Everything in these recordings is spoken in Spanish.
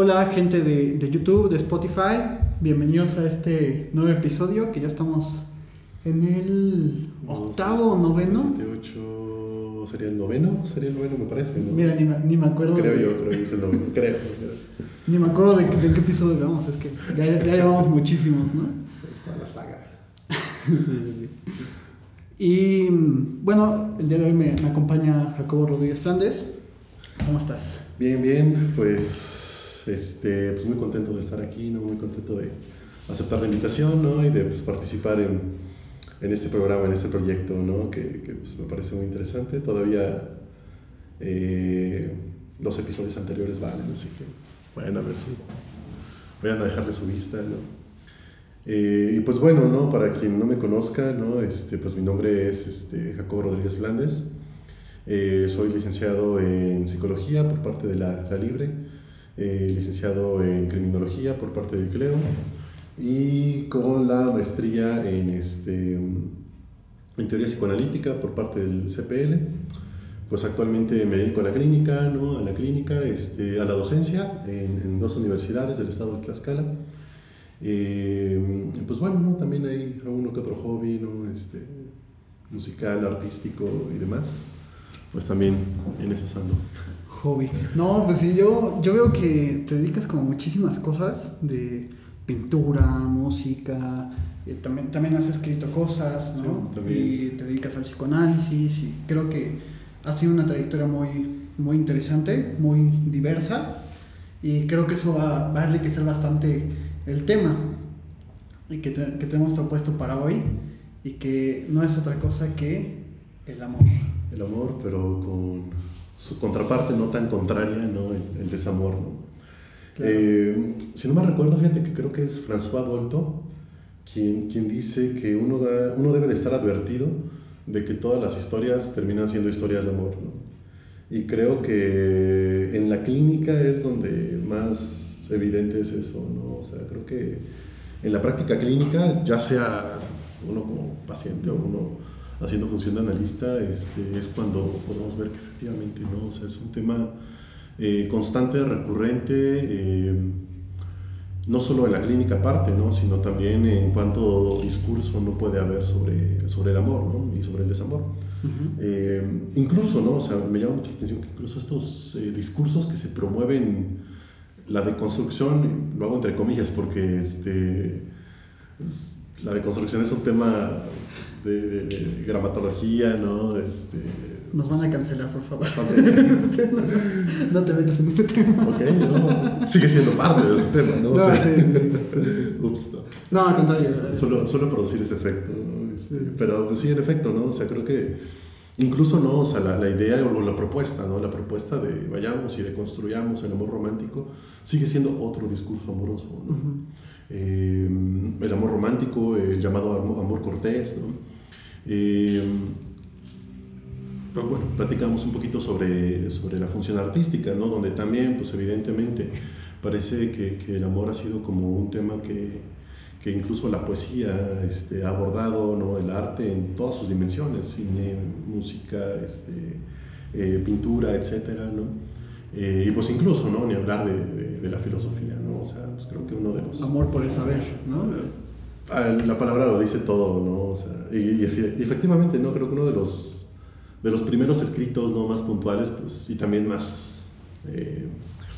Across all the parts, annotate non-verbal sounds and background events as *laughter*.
Hola gente de, de, YouTube, de Spotify, bienvenidos a este nuevo episodio que ya estamos en el octavo o noveno. 7, ¿Sería el noveno? Sería el noveno me parece, ¿no? Mira, ni me, ni me acuerdo. Creo yo, creo que es el noveno, creo. *laughs* Ni me acuerdo de, de, qué episodio vamos, es que ya, ya llevamos muchísimos, ¿no? Está la saga. *laughs* sí, sí, sí. Y bueno, el día de hoy me, me acompaña Jacobo Rodríguez Flandes. ¿Cómo estás? Bien, bien, pues, este, pues muy contento de estar aquí, ¿no? Muy contento de aceptar la invitación, ¿no? Y de pues, participar en, en este programa, en este proyecto, ¿no? Que, que pues, me parece muy interesante. Todavía eh, los episodios anteriores valen, así que vayan a ver si vayan a dejarle su vista, ¿no? Eh, y pues bueno, ¿no? Para quien no me conozca, ¿no? Este, pues mi nombre es este, Jacobo Rodríguez Flandes. Eh, soy licenciado en psicología por parte de la, la Libre, eh, licenciado en criminología por parte del CLEO y con la maestría en, este, en teoría psicoanalítica por parte del CPL. Pues actualmente me dedico a la clínica, ¿no? a la clínica, este, a la docencia en, en dos universidades del estado de Tlaxcala. Eh, pues bueno, ¿no? también hay uno que otro hobby, ¿no? este, musical, artístico y demás pues también en ese ando. Hobby. No, pues sí, yo, yo veo que te dedicas como muchísimas cosas de pintura, música, eh, también, también has escrito cosas, ¿no? Sí, y te dedicas al psicoanálisis y creo que ha sido una trayectoria muy, muy interesante, muy diversa y creo que eso va, va a enriquecer bastante el tema y que te, que te hemos propuesto para hoy y que no es otra cosa que el amor el amor, pero con su contraparte no tan contraria, ¿no? El, el desamor, ¿no? Claro. Eh, si no me recuerdo, fíjate que creo que es François Dolto quien, quien dice que uno, da, uno debe de estar advertido de que todas las historias terminan siendo historias de amor, ¿no? Y creo que en la clínica es donde más evidente es eso, ¿no? O sea, creo que en la práctica clínica, ya sea uno como paciente o uno haciendo función de analista, este, es cuando podemos ver que efectivamente, ¿no? O sea, es un tema eh, constante, recurrente, eh, no solo en la clínica aparte, ¿no? Sino también en cuanto discurso no puede haber sobre, sobre el amor, ¿no? Y sobre el desamor. Uh -huh. eh, incluso, ¿no? O sea, me llama mucho la atención que incluso estos discursos que se promueven, la deconstrucción, lo hago entre comillas porque este, la deconstrucción es un tema de, de, de, gramatología, ¿no? Este... Nos van a cancelar, por favor. *laughs* no, te metas en este tema. Ok, no. Sigue siendo parte de ese tema, ¿no? No, o sea, sí, sí, sí, sí. *laughs* Ups, no. no. al contrario. Solo, solo producir ese efecto, ¿no? Este. Pero pues, sí, en efecto, ¿no? O sea, creo que incluso, ¿no? O sea, la, la idea o la propuesta, ¿no? La propuesta de vayamos y deconstruyamos el amor romántico sigue siendo otro discurso amoroso, ¿no? Uh -huh. Eh, el amor romántico, el llamado amor, cortés, ¿no? Eh, pero bueno, platicamos un poquito sobre, sobre la función artística, ¿no? Donde también, pues evidentemente, parece que, que el amor ha sido como un tema que, que incluso la poesía este, ha abordado, ¿no? El arte en todas sus dimensiones, cine, música, este, eh, pintura, etcétera, ¿no? Eh, y pues incluso, ¿no? Ni hablar de, de, de, la filosofía, ¿no? O sea, pues creo que uno de los... Amor por el saber, ¿no? La palabra lo dice todo, ¿no? O sea, y, y, efectivamente, ¿no? Creo que uno de los, de los primeros escritos, ¿no? Más puntuales, pues, y también más eh,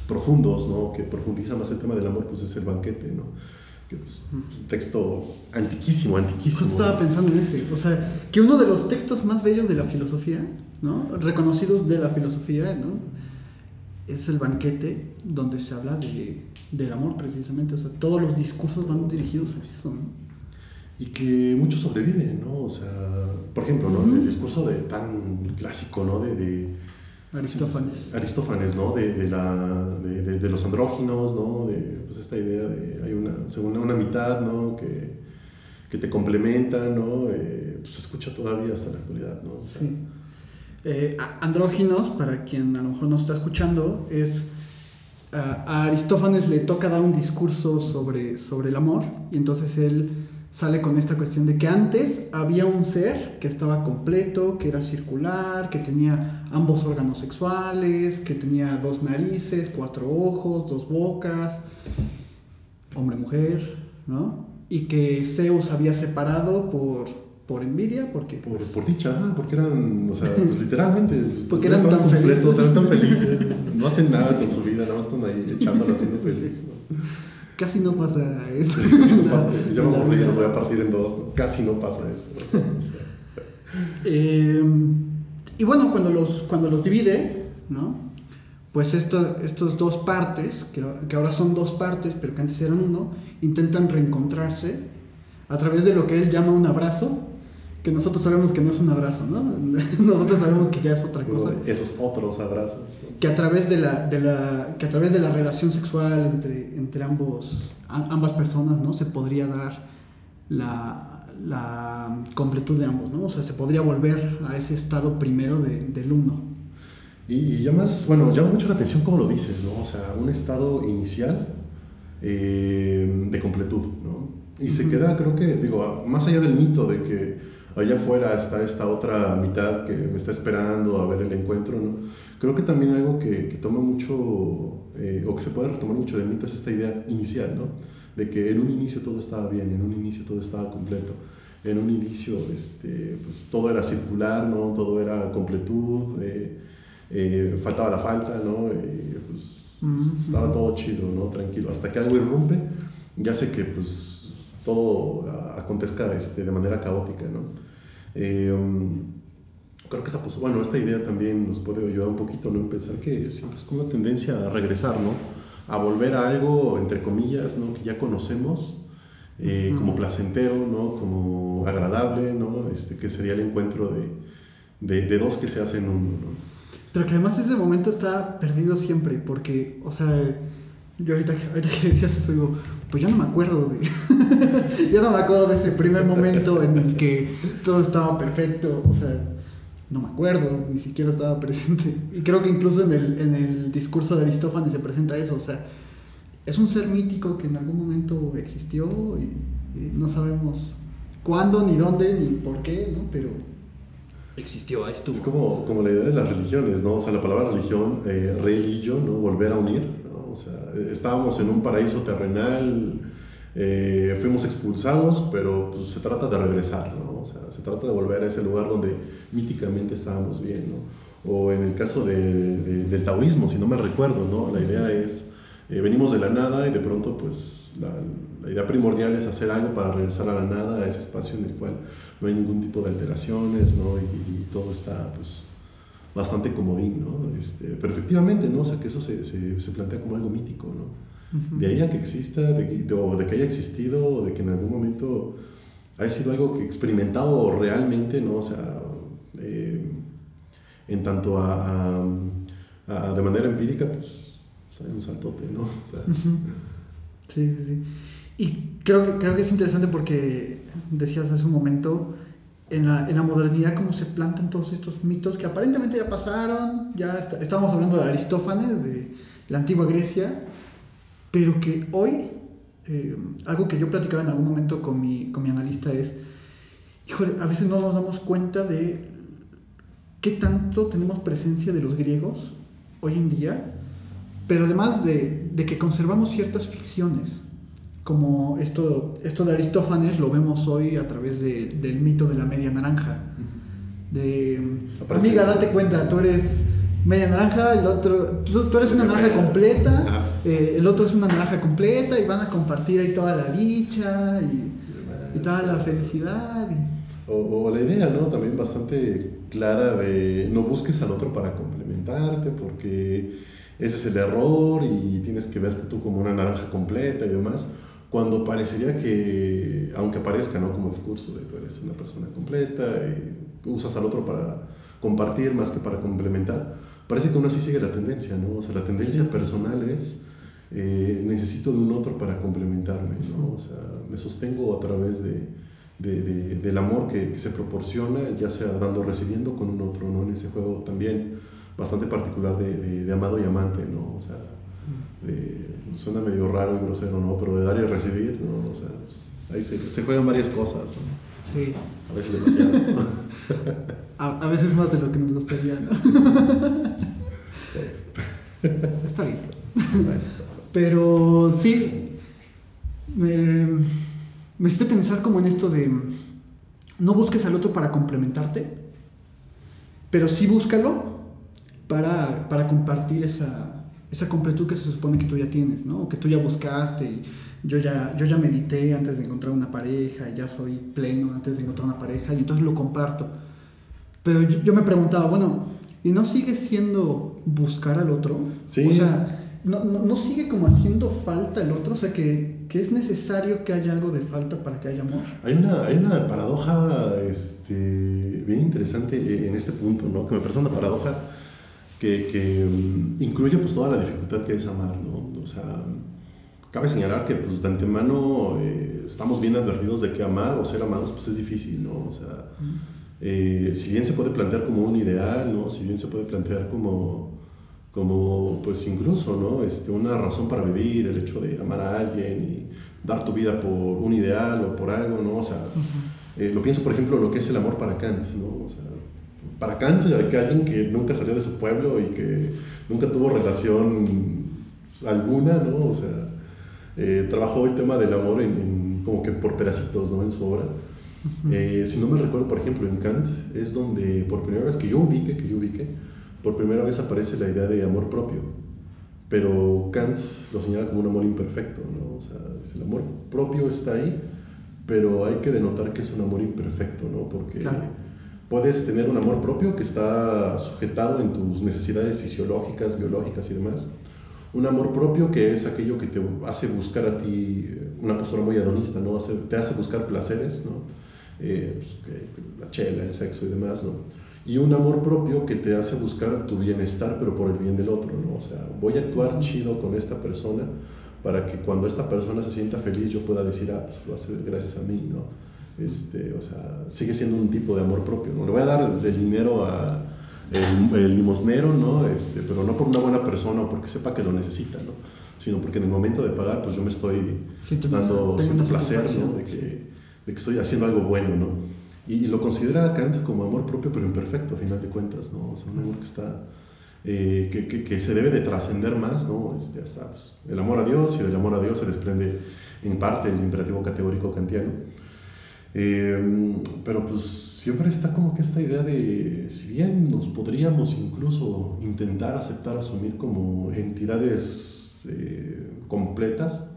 profundos, ¿no? Que profundizan más el tema del amor, pues es el banquete, ¿no? Que es un texto antiquísimo, antiquísimo. Justo estaba pensando en ese, o sea, que uno de los textos más bellos de la filosofía, ¿no? Reconocidos de la filosofía, ¿no? Es el banquete donde se habla de, del amor precisamente, o sea, todos los discursos van dirigidos a eso, ¿no? Y que muchos sobreviven, ¿no? O sea, por ejemplo, ¿no? Uh -huh. El discurso de, tan clásico, ¿no? De, de Aristófanes. Aristófanes, ¿no? De, de, la, de, los andróginos, ¿no? De pues esta idea de hay una, según una mitad, ¿no? Que, que te complementa, ¿no? Eh, pues se escucha todavía hasta la actualidad, ¿no? O sea, sí. Eh, andróginos, para quien a lo mejor no está escuchando, es a Aristófanes le toca dar un discurso sobre, sobre el amor y entonces él sale con esta cuestión de que antes había un ser que estaba completo, que era circular, que tenía ambos órganos sexuales, que tenía dos narices, cuatro ojos, dos bocas, hombre-mujer, ¿no? Y que Zeus había separado por, por envidia, porque... Por, por dicha, ah, porque eran, o sea, pues *laughs* literalmente... Pues, porque eran tan felices. Eran tan felices, *laughs* no hacen nada con su vida, nada más están ahí echándola, haciendo feliz, ¿no? Casi no pasa eso. casi no pasa. Yo me aburrí, los voy a partir en dos. Casi no pasa eso. *laughs* eh, y bueno, cuando los, cuando los divide, ¿no? Pues esto, estos dos partes, que, que ahora son dos partes, pero que antes eran uno, intentan reencontrarse a través de lo que él llama un abrazo, que nosotros sabemos que no es un abrazo, ¿no? *laughs* Nosotros sabemos que ya es otra cosa. Esos otros abrazos. Que a través de la, de la, que a través de la relación sexual entre, entre ambos, ambas personas, ¿no? Se podría dar la, la completud de ambos, ¿no? O sea, se podría volver a ese estado primero de, del uno. Y, más, bueno, llama mucho la atención como lo dices, ¿no? O sea, un estado inicial eh, de completud, ¿no? Y se queda, creo que, digo, más allá del mito de que allá afuera está esta otra mitad que me está esperando a ver el encuentro, ¿no? Creo que también algo que, que toma mucho, eh, o que se puede retomar mucho de mito es esta idea inicial, ¿no? De que en un inicio todo estaba bien, en un inicio todo estaba completo. En un inicio este, pues, todo era circular, ¿no? Todo era completud, eh, eh, faltaba la falta, ¿no? pues, estaba todo chido, ¿no? Tranquilo. Hasta que algo irrumpe, ya sé que pues todo acontezca este, de manera caótica, ¿no? Eh, um, creo que esta, pues, bueno, esta idea también nos puede ayudar un poquito, ¿no? En pensar que siempre es como una tendencia a regresar, ¿no? A volver a algo, entre comillas, ¿no? Que ya conocemos, eh, como placentero, ¿no? Como agradable, ¿no? Este, que sería el encuentro de, de, dos que se hacen uno, ¿no? Pero que además ese momento está perdido siempre, porque, o sea, yo ahorita, ahorita que decías eso, digo, pues yo no me acuerdo de. *laughs* yo no me acuerdo de ese primer momento en el que todo estaba perfecto. O sea, no me acuerdo, ni siquiera estaba presente. Y creo que incluso en el, en el discurso de Aristófanes se presenta eso. O sea, es un ser mítico que en algún momento existió y, no sabemos cuándo, ni dónde, ni por qué, ¿no? Pero existió, estuvo. Es como, como la idea de las religiones, ¿no? O sea, la palabra religión, eh, religio, ¿no? Volver a unir o sea, estábamos en un paraíso terrenal, eh, fuimos expulsados, pero pues, se trata de regresar, ¿no? O sea, se trata de volver a ese lugar donde míticamente estábamos bien, ¿no? O en el caso de, del taoísmo, si no me recuerdo, ¿no? La idea es, eh, venimos de la nada y de pronto, pues, la, la, idea primordial es hacer algo para regresar a la nada, a ese espacio en el cual no hay ningún tipo de alteraciones, ¿no? Y, y todo está, pues, bastante comodín, ¿no? Este, pero efectivamente, ¿no? O sea, que eso se, se, plantea como algo mítico, ¿no? De ahí a que exista, de, de, o de que haya existido, o de que en algún momento haya sido algo que experimentado realmente, ¿no? O sea, eh, en tanto a, a, de manera empírica, pues, pues, hay un saltote, ¿no? O sea, sí, sí, sí. Y creo que, creo que es interesante porque decías hace un momento en la, en la, modernidad cómo se plantan todos estos mitos que aparentemente ya pasaron, ya estábamos hablando de Aristófanes, de la antigua Grecia, pero que hoy, eh, algo que yo platicaba en algún momento con mi, con mi analista es, híjole, a veces no nos damos cuenta de qué tanto tenemos presencia de los griegos hoy en día, pero además de, de que conservamos ciertas ficciones como esto, esto de Aristófanes lo vemos hoy a través de, del mito de la media naranja. De, amiga, date cuenta, tú eres media naranja, el otro, tú, eres una naranja completa, eh, el otro es una naranja completa y van a compartir ahí toda la dicha y, y toda la felicidad. O, o, la idea, ¿no? También bastante clara de no busques al otro para complementarte porque ese es el error y tienes que verte tú como una naranja completa y demás cuando parecería que, aunque aparezca ¿no? como discurso de tú eres una persona completa y usas al otro para compartir más que para complementar, parece que aún así sigue la tendencia, ¿no? O sea, la tendencia personal es eh, necesito de un otro para complementarme, ¿no? O sea, me sostengo a través de, de, de, del amor que, que, se proporciona, ya sea dando o recibiendo con un otro, ¿no? En ese juego también bastante particular de, amado y amante, ¿no? O sea, suena medio raro y grosero, ¿no? Pero de dar y recibir, ¿no? O sea, pues, Ahí se, se juegan varias cosas. Sí. A veces demasiadas. *laughs* a, a, veces más de lo que nos gustaría, ¿no? Está bien. Pero sí, me, me hiciste pensar como en esto de no busques al otro para complementarte, pero sí búscalo para, para compartir esa, esa completud que se supone que tú ya tienes, ¿no? O que tú ya buscaste y yo ya, yo ya medité antes de encontrar una pareja, y ya soy pleno antes de encontrar una pareja y entonces lo comparto. Pero yo, yo me preguntaba, bueno, ¿y no sigue siendo buscar al otro? Sí. O sea, no, no, no, sigue como haciendo falta el otro, o sea, que, que, es necesario que haya algo de falta para que haya amor. Hay una, hay una paradoja este, bien interesante en este punto, ¿no? Que me parece una paradoja que, que um, incluye pues toda la dificultad que es amar, ¿no? O sea, cabe señalar que pues de antemano eh, estamos bien advertidos de que amar o ser amados pues es difícil, ¿no? O sea, eh, si bien se puede plantear como un ideal, ¿no? Si bien se puede plantear como como pues incluso, ¿no? Este, una razón para vivir, el hecho de amar a alguien y dar tu vida por un ideal o por algo, ¿no? O sea, uh -huh. eh, lo pienso, por ejemplo, lo que es el amor para Kant, ¿no? O sea, para Kant, que alguien que nunca salió de su pueblo y que nunca tuvo relación alguna, ¿no? O sea, eh, trabajó el tema del amor en, en, como que por pedacitos, ¿no? En su obra. Uh -huh. eh, si no me recuerdo, por ejemplo, en Kant, es donde por primera vez que yo ubique, que yo ubique, por primera vez aparece la idea de amor propio. Pero Kant lo señala como un amor imperfecto, ¿no? O sea, el amor propio está ahí, pero hay que denotar que es un amor imperfecto, ¿no? Porque claro. Puedes tener un amor propio que está sujetado en tus necesidades fisiológicas, biológicas y demás. Un amor propio que es aquello que te hace buscar a ti una postura muy hedonista, ¿no? Te hace buscar placeres, ¿no? Eh, pues, la chela, el sexo y demás, ¿no? y un amor propio que te hace buscar tu bienestar, pero por el bien del otro, ¿no? O sea, voy a actuar chido con esta persona para que cuando esta persona se sienta feliz yo pueda decir, ah, pues lo hace gracias a mí, ¿no? Este, o sea, sigue siendo un tipo de amor propio, ¿no? Le voy a dar el dinero a el, el limosnero, ¿no? Este, pero no por una buena persona o porque sepa que lo necesita, ¿no? Sino porque en el momento de pagar, pues yo me estoy dando cierto placer, ¿no? De que, de que estoy haciendo algo bueno, ¿no? Y, y, lo considera Kant como amor propio, pero imperfecto, a final de cuentas, ¿no? O sea, un amor que está, eh, que, que, que, se debe de trascender más, ¿no? Este, hasta pues, el amor a Dios, y del amor a Dios se desprende en parte el imperativo categórico kantiano. Eh, pero pues siempre está como que esta idea de, si bien nos podríamos incluso intentar aceptar, asumir como entidades eh, completas,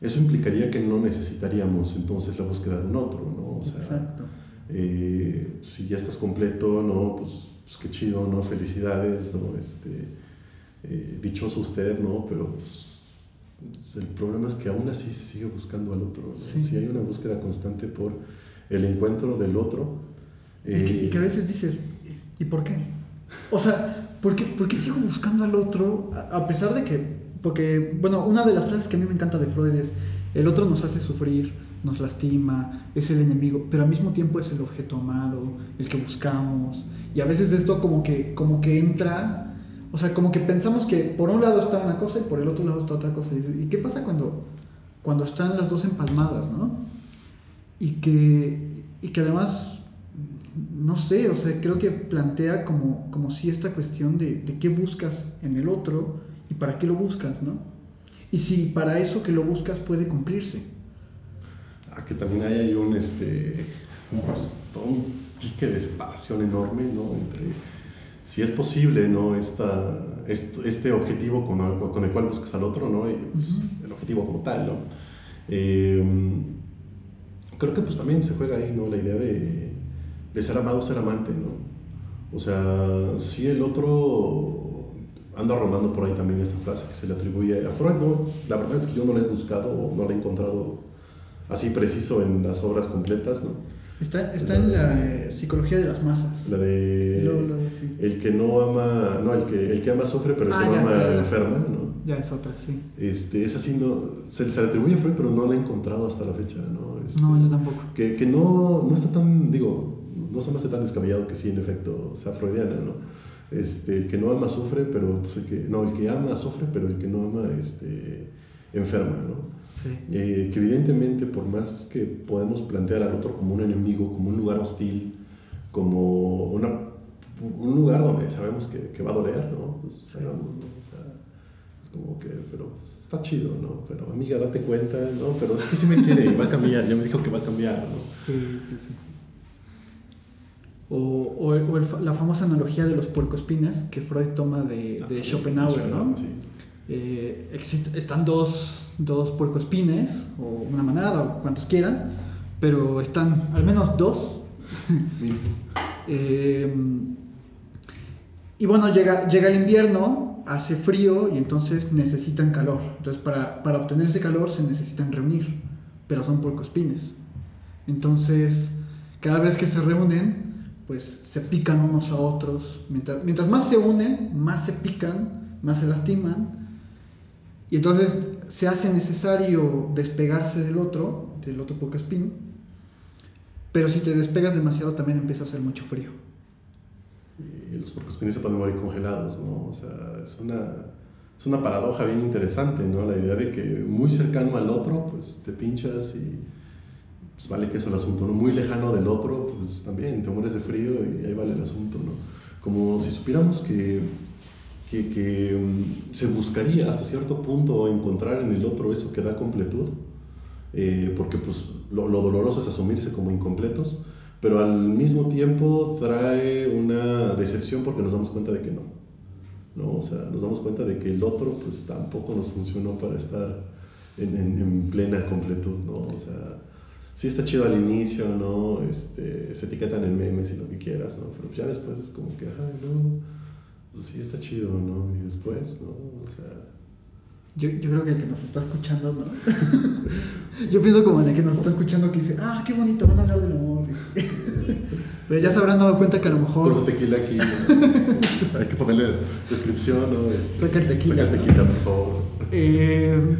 eso implicaría que no necesitaríamos entonces la búsqueda de un otro, ¿no? O sea, Exacto. Eh, si ya estás completo, ¿no? Pues, pues, qué chido, ¿no? Felicidades, ¿no? Este, eh, dichoso usted, ¿no? Pero pues, el problema es que aún así se sigue buscando al otro. ¿no? Sí. Si hay una búsqueda constante por el encuentro del otro. Eh, y, que, y, que, a veces dices, ¿y por qué? O sea, ¿por qué, por qué sigo buscando al otro a, a pesar de que porque, bueno, una de las frases que a mí me encanta de Freud es, el otro nos hace sufrir, nos lastima, es el enemigo, pero al mismo tiempo es el objeto amado, el que buscamos. Y a veces esto como que, como que entra, o sea, como que pensamos que por un lado está una cosa y por el otro lado está otra cosa. ¿Y qué pasa cuando, cuando están las dos empalmadas, no? Y que, y que además, no sé, o sea, creo que plantea como, como si esta cuestión de, de qué buscas en el otro y para qué lo buscas, ¿no? Y si para eso que lo buscas puede cumplirse. Ah, que también hay un, este, un pique de separación enorme, ¿no? Entre si es posible, ¿no? Esta, este, objetivo con el, con el, cual buscas al otro, ¿no? Y, pues, uh -huh. El objetivo como tal, ¿no? Eh, creo que pues también se juega ahí, ¿no? La idea de, de ser amado, ser amante, ¿no? O sea, si el otro anda rondando por ahí también esta frase que se le atribuye a Freud. No, la verdad es que yo no la he buscado o no la he encontrado así preciso en las obras completas, ¿no? Está, está en la psicología de las masas. La de lo, lo, sí. el que no ama, no, el que, el que ama sufre, pero el ah, que no ama ya, enferma, ¿no? Ya es otra, sí. Este, es así, no, se, se le atribuye a Freud, pero no la he encontrado hasta la fecha, ¿no? Este, no, yo tampoco. Que, que no, no está tan, digo, no se me hace tan descabellado que sí, en efecto, sea freudiana, ¿no? Este, el que no ama sufre, pero pues el que, no, el que ama sufre, pero el que no ama este, enferma, ¿no? Eh, que evidentemente por más que podemos plantear al otro como un enemigo, como un lugar hostil, como una, un lugar donde sabemos que, que va a doler, ¿no? Pues, es como que, pero pues, está chido, ¿no? Pero amiga, date cuenta, ¿no? Pero es que sí me quiere y va a cambiar, ya me dijo que va a cambiar, ¿no? Sí, sí, sí. O, o, o la famosa analogía de los puercoespines que Freud toma de, de ah, Schopenhauer, ¿no? Sí. Eh, están dos, dos puercoespines, o una manada, o cuantos quieran, pero están al menos dos. *laughs* eh, y bueno, llega, llega el invierno hace frío y entonces necesitan calor. Entonces para, para obtener ese calor se necesitan reunir, pero son puercoespines. Entonces, cada vez que se reúnen, pues se pican unos a otros. Mientras, mientras más se unen, más se pican, más se lastiman. Y entonces se hace necesario despegarse del otro, del otro puercoespín. Pero si te despegas demasiado también empieza a hacer mucho frío y los puercoespines se pueden morir congelados, ¿no? O sea, es una, es una paradoja bien interesante, ¿no? La idea de que muy cercano al otro, pues te pinchas y pues vale que es el asunto, ¿no? Muy lejano del otro, pues también te mueres de frío y ahí vale el asunto, ¿no? Como si supiéramos que, que, que um, se buscaría hasta cierto punto encontrar en el otro eso que da completud, eh, porque pues lo, lo doloroso es asumirse como incompletos, pero al mismo tiempo trae una decepción porque nos damos cuenta de que no. ¿no? O sea, nos damos cuenta de que el otro pues tampoco nos funcionó para estar en, en, plena completud, ¿no? O sea, sí está chido al inicio, ¿no? Este, se etiquetan en memes y lo que quieras, ¿no? Pero ya después es como que, ay, no, pues sí está chido, ¿no? Y después, ¿no? O sea... Yo, yo creo que el que nos está escuchando, ¿no? *laughs* yo pienso como en el que nos está escuchando que dice, ah, qué bonito, van a hablar del amor. *laughs* Pero ya se habrán dado cuenta que a lo mejor. Por tequila aquí. *laughs* Hay que ponerle descripción, ¿no? Este, saca el tequila. Saca el tequila, por favor. Eh,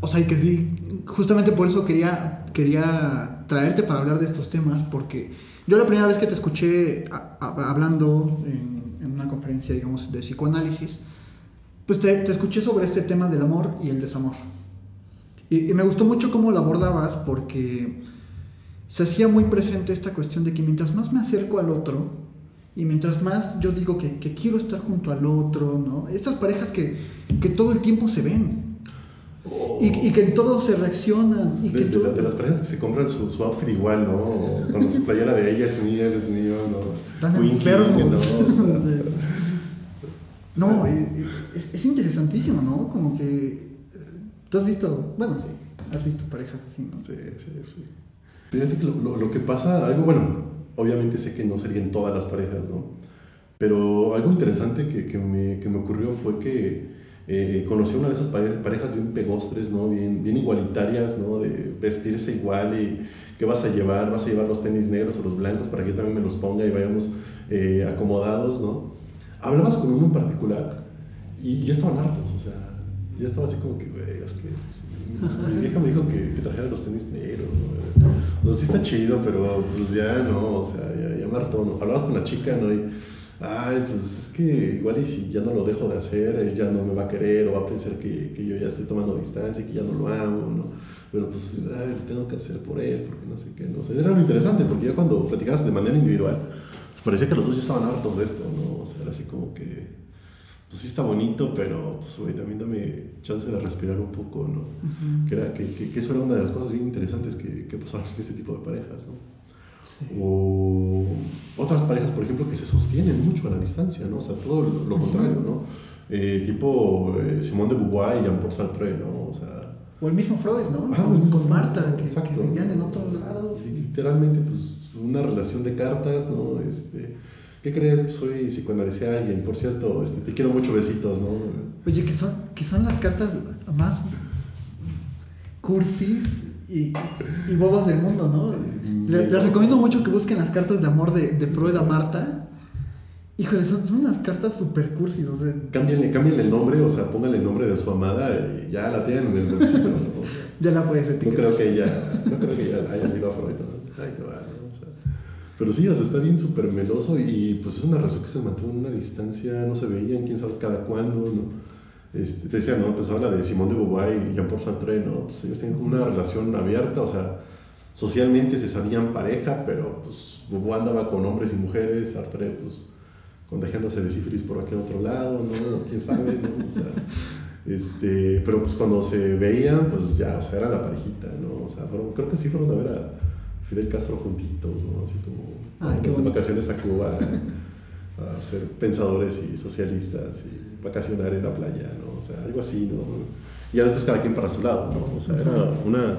o sea, que sí, justamente por eso quería, quería traerte para hablar de estos temas, porque yo la primera vez que te escuché hablando en, en, una conferencia, digamos, de psicoanálisis, pues te, te, escuché sobre este tema del amor y el desamor. Y, y me gustó mucho cómo lo abordabas, porque se hacía muy presente esta cuestión de que mientras más me acerco al otro y mientras más yo digo que, que quiero estar junto al otro, ¿no? Estas parejas que, que todo el tiempo se ven. Y, y, que en todo se reaccionan. Y de, que de, de, las parejas que se compran su, su outfit igual, ¿no? Con su playera de ella es mía, es mío, ¿no? Están enfermos. No, *laughs* no es, es, interesantísimo, ¿no? Como que... Tú has visto, bueno, sí, has visto parejas así, ¿no? Sí, sí, sí. Fíjate que lo, lo, que pasa, algo bueno, obviamente sé que no serían todas las parejas, ¿no? Pero algo interesante que, que, me, que me, ocurrió fue que eh, conocí a una de esas parejas bien pegostres, ¿no? Bien, bien igualitarias, ¿no? De vestirse igual y qué vas a llevar, vas a llevar los tenis negros o los blancos para que yo también me los ponga y vayamos eh, acomodados, ¿no? Hablabas con uno en particular y ya estaban hartos, o sea, ya estaba así como que, güey, es que mi vieja me dijo que, que trajera los tenis negros, ¿no? Pues sí está chido, pero pues ya no, o sea, ya, ya me hartó, ¿no? Hablabas con la chica, ¿no? Y, ay, pues es que igual y si ya no lo dejo de hacer, él ya no me va a querer o va a pensar que, que yo ya estoy tomando distancia y que ya no lo amo, ¿no? Pero pues, ay, tengo que hacer por él, porque no sé qué, no sé. Era muy interesante, porque ya cuando platicabas de manera individual, pues parecía que los dos ya estaban hartos de esto, ¿no? O sea, era así como que pues sí está bonito, pero pues güey, también dame chance de respirar un poco, ¿no? Uh -huh. que, era, que, que, que, eso era una de las cosas bien interesantes que, que pasaban en ese tipo de parejas, ¿no? Sí. O otras parejas, por ejemplo, que se sostienen mucho a la distancia, ¿no? O sea, todo lo, contrario, ¿no? Eh, tipo eh, Simón de Beauvoir y Jean-Paul Sartre, ¿no? O sea... O el mismo Freud, ¿no? Ah, con, con Marta, que, que vivían en otros lados. Sí, literalmente, pues, una relación de cartas, ¿no? Este ¿Qué crees? Pues soy psicoanalista a alguien. Por cierto, este, te quiero mucho, besitos, ¿no? Oye, que son, que son las cartas más cursis y, y bobas del mundo, ¿no? Mm, les, recomiendo mucho que busquen las cartas de amor de, de Freud a Marta. Híjole, son, son unas cartas super cursis, o sea... Cámbienle, cámbienle el nombre, o sea, pónganle el nombre de su amada y ya la tienen en el bolsillo, ¿no? *laughs* ya la puedes etiquetar. No creo que ella, no creo que ella haya ido a Freud, ¿no? Ay, ¿no? O sea... Pero sí, o sea, está bien súper meloso y pues es una relación que se mantuvo en una distancia, no se veían, quién sabe cada cuándo, ¿no? Este, te decía, ¿no? Pues habla de Simón de Beauvoir y Jean-Paul Sartre, ¿no? Pues ellos tienen una relación abierta, o sea, socialmente se sabían pareja, pero pues Beauvoir andaba con hombres y mujeres, Sartre, pues contagiándose de sífilis por aquel otro lado, ¿no? ¿Quién sabe, ¿no? O sea, este, pero pues cuando se veían, pues ya, o sea, era la parejita, ¿no? O sea, fueron, creo que sí fueron a ver a Fidel Castro juntitos, ¿no? Así como Ay, de bonito. vacaciones a Cuba, a ser pensadores y socialistas y vacacionar en la playa, ¿no? O sea, algo así, ¿no? Y ya después cada quien para su lado, ¿no? O sea, era una,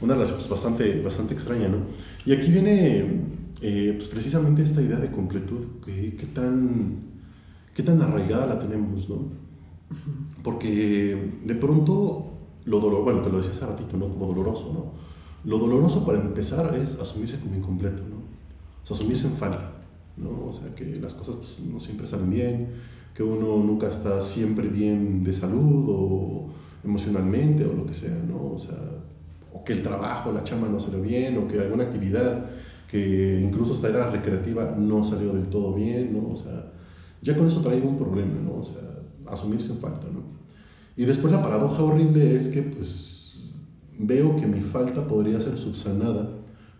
una relación pues, bastante, bastante extraña, ¿no? Y aquí viene eh, pues, precisamente esta idea de completud, que, qué tan, qué tan arraigada la tenemos, ¿no? Porque de pronto lo dolor, bueno, te lo decía hace ratito, ¿no? Como doloroso, ¿no? Lo doloroso para empezar es asumirse como incompleto, ¿no? O sea, asumirse en falta, ¿no? O sea, que las cosas pues, no siempre salen bien, que uno nunca está siempre bien de salud o emocionalmente o lo que sea, ¿no? O sea, o que el trabajo, la chama no salió bien, o que alguna actividad que incluso hasta era recreativa no salió del todo bien, ¿no? O sea, ya con eso trae un problema, ¿no? O sea, asumirse en falta, ¿no? Y después la paradoja horrible es que, pues, veo que mi falta podría ser subsanada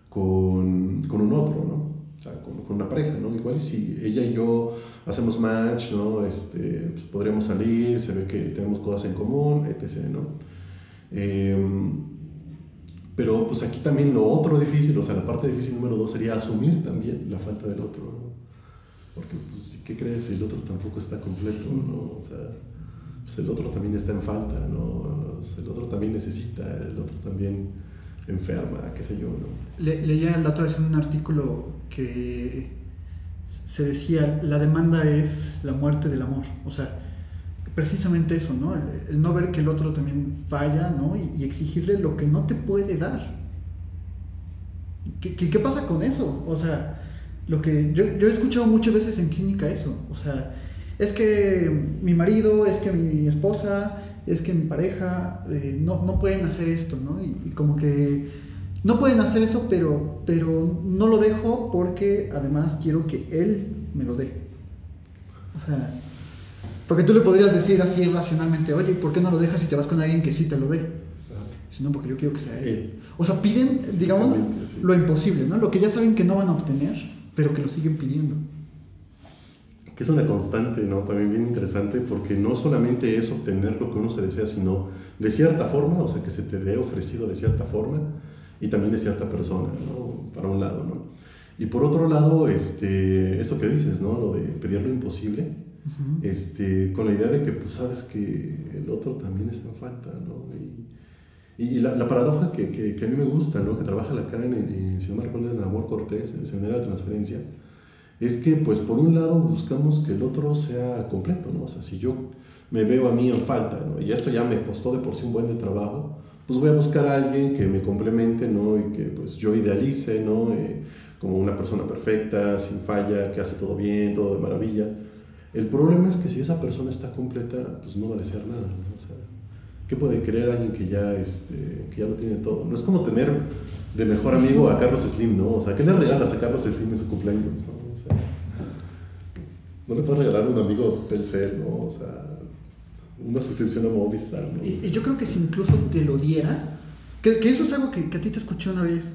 con, con un otro, ¿no? O sea, con, con, una pareja, ¿no? Igual si ella y yo hacemos match, ¿no? Este, pues podríamos salir, se ve que tenemos cosas en común, etc., ¿no? Eh, pero pues aquí también lo otro difícil, o sea, la parte difícil número dos sería asumir también la falta del otro, ¿no? Porque, pues, ¿qué crees? El otro tampoco está completo, ¿no? O sea, pues el otro también está en falta, ¿no? Pues, el otro también necesita, el otro también enferma, qué sé yo, ¿no? Le, leía la otra vez en un artículo que se decía, la demanda es la muerte del amor, o sea, precisamente eso, ¿no? El, no ver que el otro también falla, ¿no? Y, exigirle lo que no te puede dar. ¿Qué, ¿Qué, qué, pasa con eso? O sea, lo que yo, yo he escuchado muchas veces en clínica eso, o sea, es que mi marido, es que mi esposa, es que mi pareja eh, no, no, pueden hacer esto, ¿no? Y, y, como que no pueden hacer eso, pero, pero no lo dejo porque además quiero que él me lo dé. O sea, porque tú le podrías decir así racionalmente, oye, ¿por qué no lo dejas si te vas con alguien que sí te lo dé? Si no, porque yo quiero que sea él. O sea, piden, digamos, sí. lo imposible, ¿no? Lo que ya saben que no van a obtener, pero que lo siguen pidiendo que es una constante, ¿no? También bien interesante, porque no solamente es obtener lo que uno se desea, sino de cierta forma, o sea, que se te dé ofrecido de cierta forma, y también de cierta persona, ¿no? Para un lado, ¿no? Y por otro lado, este, esto que dices, ¿no? Lo de pedir lo imposible, uh -huh. este, con la idea de que, pues, sabes que el otro también está en falta, ¿no? Y, y la, la, paradoja que, que, a mí me gusta, ¿no? Que trabaja la cara en, en si no me recuerdo, Amor Cortés, en Seminario de Transferencia, es que pues por un lado buscamos que el otro sea completo, ¿no? O sea, si yo me veo a mí en falta, ¿no? Y esto ya me costó de por sí un buen de trabajo, pues voy a buscar a alguien que me complemente, ¿no? Y que pues yo idealice, ¿no? Eh, como una persona perfecta, sin falla, que hace todo bien, todo de maravilla. El problema es que si esa persona está completa, pues no va a desear nada, ¿no? O sea, ¿qué puede creer alguien que ya, este, que ya lo tiene todo? No es como tener de mejor amigo a Carlos Slim, ¿no? O sea, ¿qué le regalas a Carlos Slim en su cumpleaños, ¿no? O no le puedes regalar un amigo Telcel, ¿no? O sea, una suscripción a Movistar, ¿no? Y yo creo que si incluso te lo diera, que, que eso es algo que, que, a ti te escuché una vez,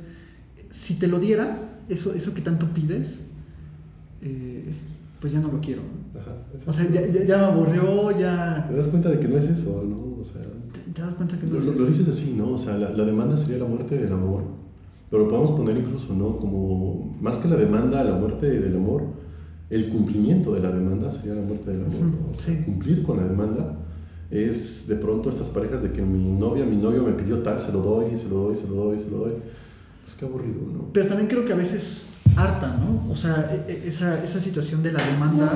si te lo diera, eso, eso que tanto pides, eh, pues ya no lo quiero. Ajá, o sea, ya, ya, ya, me aburrió, ya... Te das cuenta de que no es eso, ¿no? O sea, te, te das cuenta que no lo, es lo, eso. lo dices así, ¿no? O sea, la, la demanda sería la muerte del amor, pero podemos poner incluso, ¿no? Como más que la demanda la muerte del amor, el cumplimiento de la demanda sería la muerte del amor. ¿no? O sea, Sí. Cumplir con la demanda es de pronto estas parejas de que mi novia, mi novio me pidió tal, se lo doy, se lo doy, se lo doy, se lo doy. Pues qué aburrido, ¿no? Pero también creo que a veces harta, ¿no? O sea, e- e- esa, esa situación de la demanda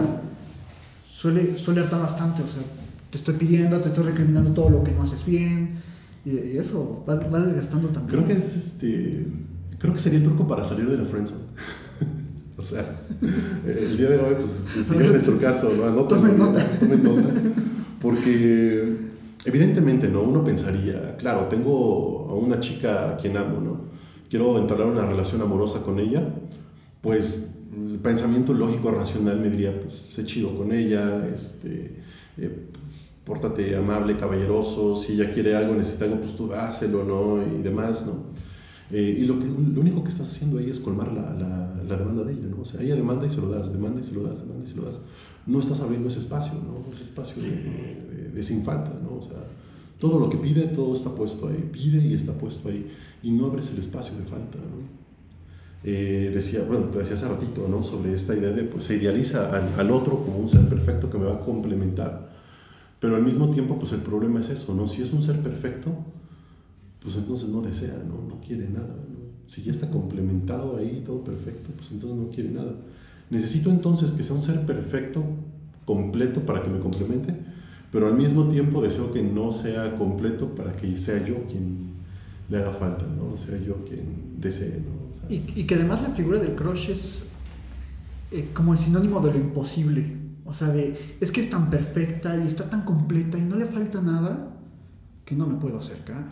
suele, suele hartar bastante. O sea, te estoy pidiendo, te estoy recriminando todo lo que no haces bien. Y, y eso va, va desgastando también. Creo que es este. Creo que sería el truco para salir de la friendzone. *laughs* o sea, el día de hoy, pues, si siguen el trucazo, ¿no? Anoten, Tomen ¿no? nota. Tomen nota. Porque, evidentemente, ¿no? Uno pensaría, claro, tengo a una chica a quien amo, ¿no? Quiero entablar una relación amorosa con ella, pues el pensamiento lógico racional me diría, pues sé chido con ella, este, eh, pues, pórtate amable, caballeroso, si ella quiere algo, necesita algo, pues tú dáselo, ¿no? Y demás, ¿no? Eh, y lo, que, lo único que estás haciendo ahí es colmar la, la, la, demanda de ella, ¿no? O sea, ella demanda y se lo das, demanda y se lo das, demanda y se lo das. No estás abriendo ese espacio, ¿no? Ese espacio de, de, sin falta, ¿no? O sea, todo lo que pide, todo está puesto ahí, pide y está puesto ahí, y no abres el espacio de falta, ¿no? Eh, decía, bueno, te decía hace ratito, ¿no? Sobre esta idea de, pues, se idealiza al, al otro como un ser perfecto que me va a complementar, pero al mismo tiempo, pues el problema es eso, ¿no? Si es un ser perfecto, pues entonces no desea, ¿no? No quiere nada, ¿no? Si ya está complementado ahí, todo perfecto, pues entonces no quiere nada. Necesito entonces que sea un ser perfecto, completo, para que me complemente, pero al mismo tiempo deseo que no sea completo para que sea yo quien le haga falta, ¿no? Sea yo quien desee, ¿no? Y, y, que además la figura del crush es eh, como el sinónimo de lo imposible. O sea, de, es que es tan perfecta y está tan completa y no le falta nada que no me puedo acercar.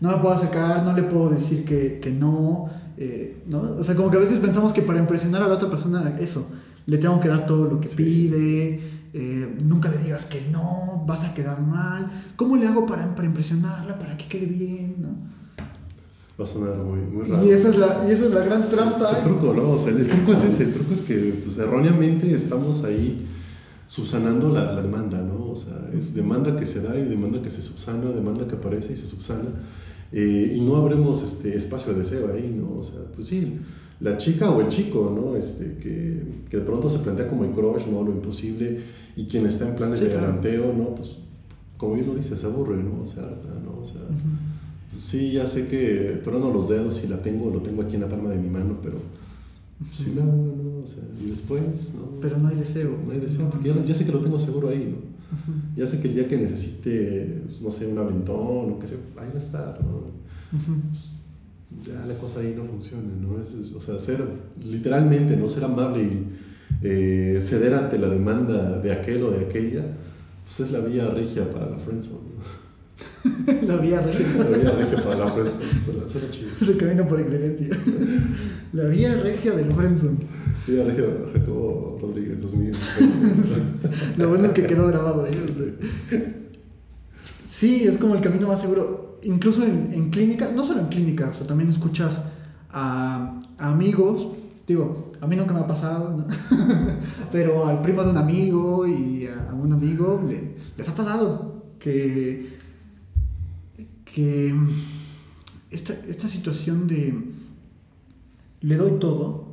No me puedo acercar, no le puedo decir que, que no, eh, no. O sea, como que a veces pensamos que para impresionar a la otra persona, eso, le tengo que dar todo lo que sí, pide, eh, nunca le digas que no, vas a quedar mal. ¿Cómo le hago para, para impresionarla, para que quede bien? ¿no? Va a sonar muy, muy raro. Y esa, es la, y esa es la gran trampa. Es el truco, ¿no? O sea, el truco es ese, el truco es que pues, erróneamente estamos ahí subsanando la, la, demanda, ¿no? O sea, es demanda que se da y demanda que se subsana, demanda que aparece y se subsana. Eh, y no abremos este espacio de deseo ahí, ¿no? O sea, pues sí, la chica o el chico, ¿no? Este, que, que de pronto se plantea como el crush, ¿no? Lo imposible, y quien está en planes sí, de claro. ¿no? Pues, como bien lo dice, se aburre, ¿no? Se harta, ¿no? O sea, uh -huh. Sí, ya sé que trueno los dedos y la tengo, lo tengo aquí en la palma de mi mano, pero sí no, no, o sea, y después, ¿no? Pero no hay deseo. No hay deseo, porque ya, ya, sé que lo tengo seguro ahí, ¿no? Ya sé que el día que necesite, pues, no sé, un aventón o qué sé, ahí va a estar, ¿no? Pues, ya la cosa ahí no funciona, ¿no? Es, es, o sea, ser, literalmente, ¿no? Ser amable y eh, ceder ante la demanda de aquel o de aquella, pues es la vía regia para la friendzone, ¿no? *laughs* La vía regia. La vía regia para la Friendzone. Suena, suena chido. Es el camino por excelencia. La vía regia del Friendzone. Vía regia de Jacobo Rodríguez 2000. *laughs* Lo bueno es que quedó grabado sea. Sí, es como el camino más seguro. Incluso en, en, clínica, no solo en clínica, o sea, también escuchas a, a amigos. Digo, a mí nunca me ha pasado, ¿no? *laughs* pero al primo de un amigo y a un amigo le, les ha pasado que que esta, esta situación de le doy todo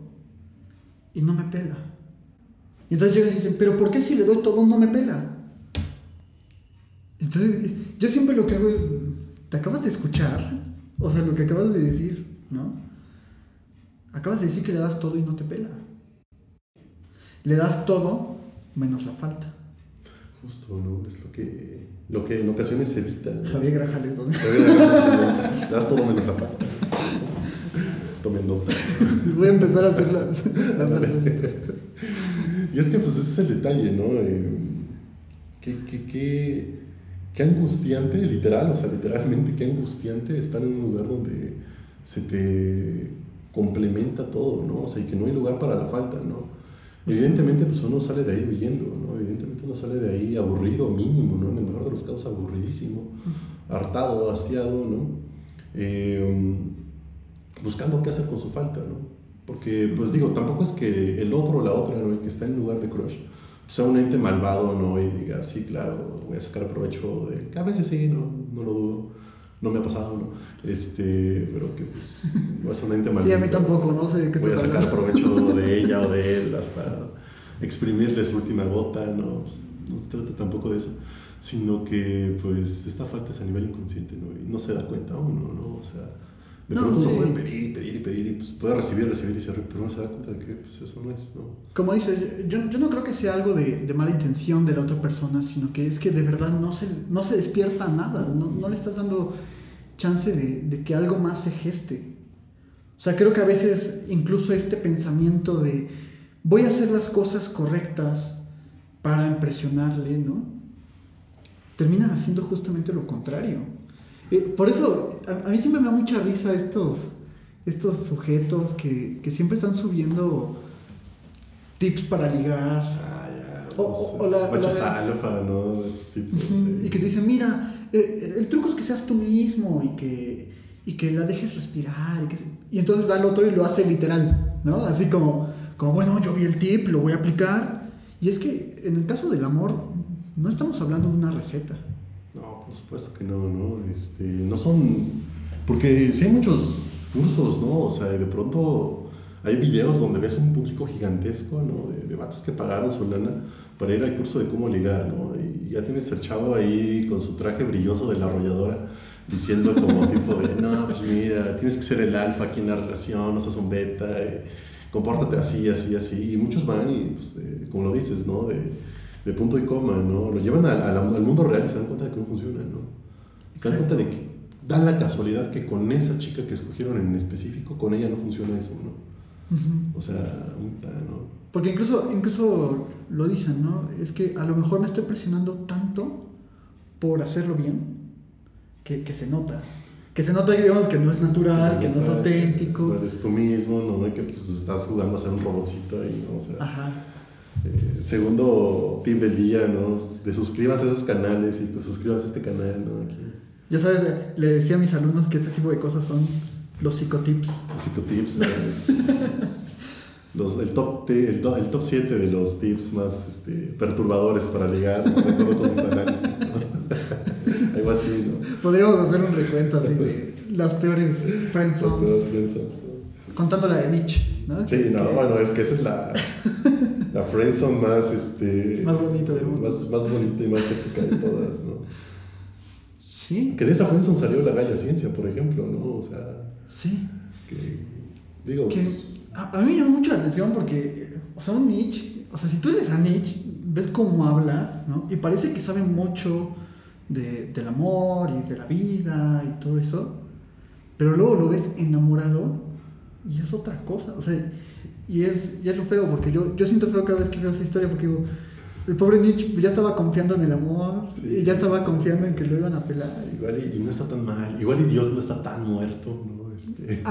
y no me pela. Y entonces llegan y dicen, pero ¿por qué si le doy todo no me pela? Entonces, yo siempre lo que hago es, ¿te acabas de escuchar? O sea, lo que acabas de decir, ¿no? Acabas de decir que le das todo y no te pela. Le das todo menos la falta. Justo, ¿no? Es lo que, lo que en ocasiones se evita. Javier Grajales, ¿dónde? Javier Grajales, das todo menos la falta. Tomen nota. Voy a empezar a hacer las, las Y es que pues ese es el detalle, ¿no? Eh, qué, qué, qué, qué angustiante, literal, o sea, literalmente, qué angustiante estar en un lugar donde se te complementa todo, ¿no? O sea, y que no hay lugar para la falta, ¿no? Evidentemente, pues uno sale de ahí huyendo, ¿no? Evidentemente uno sale de ahí aburrido, mínimo, ¿no? En el mejor de los casos, aburridísimo, hartado, hastiado, ¿no? Eh, buscando qué hacer con su falta, ¿no? Porque, pues digo, tampoco es que el otro o la otra, ¿no? El que está en lugar de crush, sea un ente malvado, ¿no? Y diga, sí, claro, voy a sacar provecho de... Que a veces sí, ¿no? No lo dudo no me ha pasado, ¿no? Este, pero que pues no es un ente malvado. Sí, a mí tampoco, no sé qué Voy a sacar provecho de *laughs* ella o de él hasta exprimirle su última gota, ¿no? No se trata tampoco de eso, sino que pues esta falta es a nivel inconsciente, ¿no? Y no se da cuenta uno, ¿no? O sea, de pronto no, sí. uno puede pedir y pedir y pedir y pues puede recibir, recibir y cerrar, pero no se da cuenta de que pues eso no es, ¿no? Como dices, yo, yo no creo que sea algo de, de, mala intención de la otra persona, sino que es que de verdad no se, no se despierta nada, no, no le estás dando chance de, de, que algo más se geste. O sea, creo que a veces incluso este pensamiento de voy a hacer las cosas correctas para impresionarle, ¿no? Terminan haciendo justamente lo contrario. Eh, por eso, a, a, mí siempre me da mucha risa estos, estos sujetos que, que siempre están subiendo tips para ligar. Ah, ya. O, o, la, machos alfa, ¿no? Estos tipos. Y que te dicen, mira, eh, el truco es que seas tú mismo y que, y que la dejes respirar. Y, que, y entonces va el otro y lo hace literal, ¿no? Así como, como, bueno, yo vi el tip, lo voy a aplicar. Y es que en el caso del amor, no estamos hablando de una receta. No, por supuesto que no, ¿no? Este, no son... Porque sí hay muchos cursos, ¿no? O sea, de pronto hay videos donde ves un público gigantesco, ¿no? De, de vatos que pagaron su lana para ir al curso de cómo ligar, ¿no? Y ya tienes al chavo ahí con su traje brilloso de la arrolladora diciendo como *laughs* tipo de, no, pues mira, tienes que ser el alfa aquí en la relación, no seas un beta, y compórtate así, así, así. Y muchos van y, pues, como lo dices, ¿no? De, de, punto y coma, ¿no? Lo llevan al, al, mundo real y se dan cuenta de que no funciona, ¿no? Se dan cuenta de que dan la casualidad que con esa chica que escogieron en específico, con ella no funciona eso, ¿no? O sea, ¿no? Porque incluso, incluso lo dicen, ¿no? Es que a lo mejor me estoy presionando tanto por hacerlo bien que, que se nota. Que se nota, digamos, que no es natural, que, no es auténtico. No eres tú mismo, ¿no? Que pues estás jugando a ser un robotcito ahí, ¿no? O sea, Ajá. Eh, segundo tip del día, ¿no? De suscríbanse a esos canales y pues suscríbanse a este canal, ¿no? Aquí. Ya sabes, le decía a mis alumnos que este tipo de cosas son los psicotips. Los psicotips, *laughs* los, el, top, el, el, top 7 de los tips más este, perturbadores para ligar, de acuerdo con psicoanálisis. *laughs* ¿no? *laughs* Algo así, ¿no? Podríamos hacer un recuento así de las peores friendzones. Las peores friendzones. ¿no? Contando la de Nietzsche, ¿no? Sí, no, bueno, es que esa es la, la friendzone más, este, más bonita del mundo. Más, más bonita y más épica de todas, ¿no? Sí. Que de esa friendzone salió la Galla Ciencia, por ejemplo, ¿no? O sea... Sí. Que, digo... Que a, a, mí me llama mucho la atención porque, o sea, un Nietzsche, o sea, si tú lees a Nietzsche, ves cómo habla, ¿no? Y parece que sabe mucho de, del amor y de la vida y todo eso, pero luego lo ves enamorado y es otra cosa, o sea, y es, y es lo feo, porque yo, yo siento feo cada vez que veo esa historia, porque digo, el pobre Nietzsche ya estaba confiando en el amor, Sí. y ya estaba confiando en que lo iban a pelar. Igual y, y no está tan mal, igual y Dios no está tan muerto, ¿no? Este...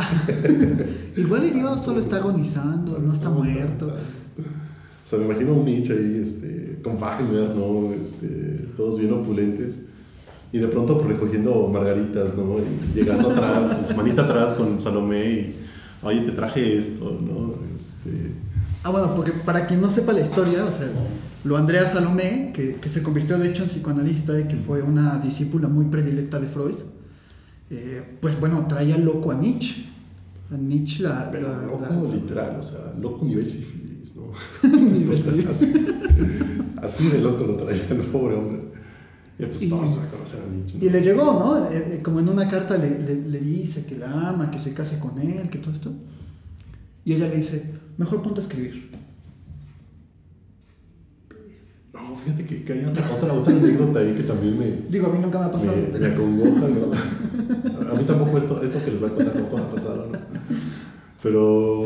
*laughs* Igual y Dios solo está agonizando, no está muerto. O sea, me imagino un Nietzsche ahí, este, con Wagner, ¿no? Este, todos bien opulentes. Y de pronto pues, recogiendo margaritas, ¿no? Y llegando atrás, con su manita atrás con Salomé y, oye, te traje esto, ¿no? Este... Ah, bueno, porque para quien no sepa la historia, o sea, lo Andrea Salomé, que, que se convirtió de hecho en psicoanalista y que fue una discípula muy predilecta de Freud, eh, pues bueno, traía loco a Nietzsche. A Nietzsche la... Pero la- loco la- literal, o sea, loco nivel sífilis, ¿no? *laughs* Nivel *laughs* sífilis. así, así de loco lo traía el pobre hombre. Y pues Y- todos a conocer a Nietzsche, ¿no? Y le llegó, ¿no? Eh, eh, como en una carta le, le- le dice que la ama, que se case con él, que todo esto. Y ella le dice, mejor ponte a escribir. No, fíjate que, que hay otra, otra, otra anécdota ahí que también me, Digo, a mí nunca me ha pasado. me, me acongoja, ¿no? A mí tampoco esto, esto que les voy a contar tampoco me ha pasado, ¿no? Pero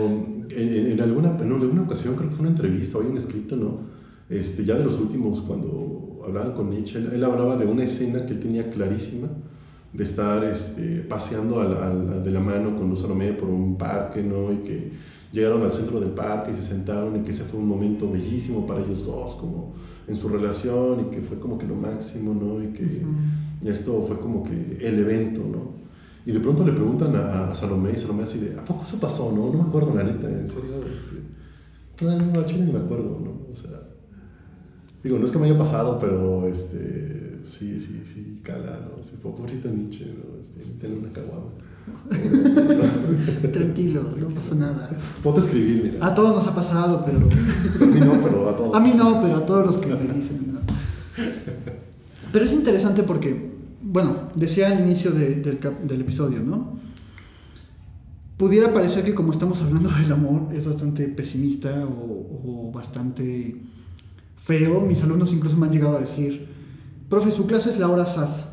en, en- alguna, en alguna ocasión, creo que fue una entrevista o un escrito, ¿no? Este, ya de los últimos, cuando hablaban con Nietzsche, él, él hablaba de una escena que él tenía clarísima de estar este, paseando al- al- de la mano con Luz Salomé por un parque, ¿no? Y que llegaron al centro del parque y se sentaron y que ese fue un momento bellísimo para ellos dos, como en su relación y que fue como que lo máximo, ¿no? Y que Ujú. esto fue como que el evento, ¿no? Y de pronto le preguntan a, a Salomé y Salomé así de, ¿a poco eso pasó? No, no me acuerdo, la neta, en serio. Este, no, a Chile ni me acuerdo, ¿no? O sea, digo, no es que me haya pasado, pero este, sí, sí, sí, cala, ¿no? Sí, pobrecito Nietzsche, ¿no? Este, tiene una caguama. *laughs* Tranquilo, no pasa nada. Ponte a escribir, mira. A todos nos ha pasado, pero... A mí no, pero a todos. A mí no, pero a todos los que me dicen. ¿no? Pero es interesante porque, bueno, decía al inicio de- del, del episodio, ¿no? Pudiera parecer que como estamos hablando del amor es bastante pesimista o, o bastante feo. Mis alumnos incluso me han llegado a decir, profe, su clase es la hora SAS.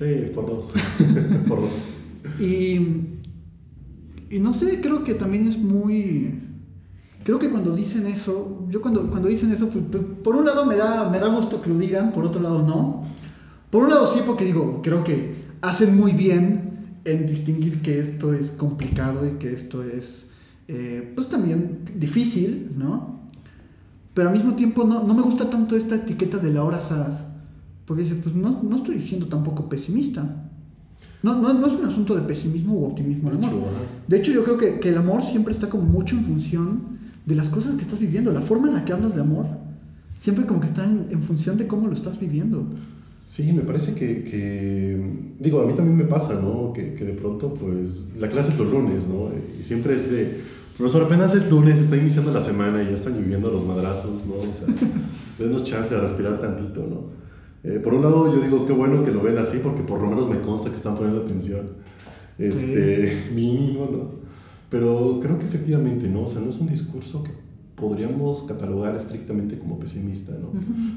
Sí, por dos. *laughs* por dos. Y, y no sé, creo que también es muy... Creo que cuando dicen eso, yo cuando, cuando dicen eso, pues, pues, por un lado me da, me da gusto que lo digan, por otro lado no. Por un lado sí, porque digo, creo que hacen muy bien en distinguir que esto es complicado y que esto es, eh, pues también difícil, ¿no? Pero al mismo tiempo no, no me gusta tanto esta etiqueta de la hora sad. Porque dice, pues no, no estoy siendo tampoco pesimista. No, no, no es un asunto de pesimismo u optimismo el amor. De hecho, yo creo que, que el amor siempre está como mucho en función de las cosas que estás viviendo. La forma en la que hablas de amor siempre como que está en, en función de cómo lo estás viviendo. Sí, me parece que, que, digo, a mí también me pasa, ¿no? Que, que, de pronto, pues, la clase es los lunes, ¿no? Y siempre es de, profesor, apenas es lunes, está iniciando la semana y ya están viviendo los madrazos, ¿no? O sea, *laughs* denos chance de respirar tantito, ¿no? Eh, por un lado, yo digo, qué bueno que lo ven así, porque por lo menos me consta que están poniendo atención, este, *laughs* mínimo, ¿no? Pero creo que efectivamente, ¿no? O sea, no es un discurso que podríamos catalogar estrictamente como pesimista, ¿no?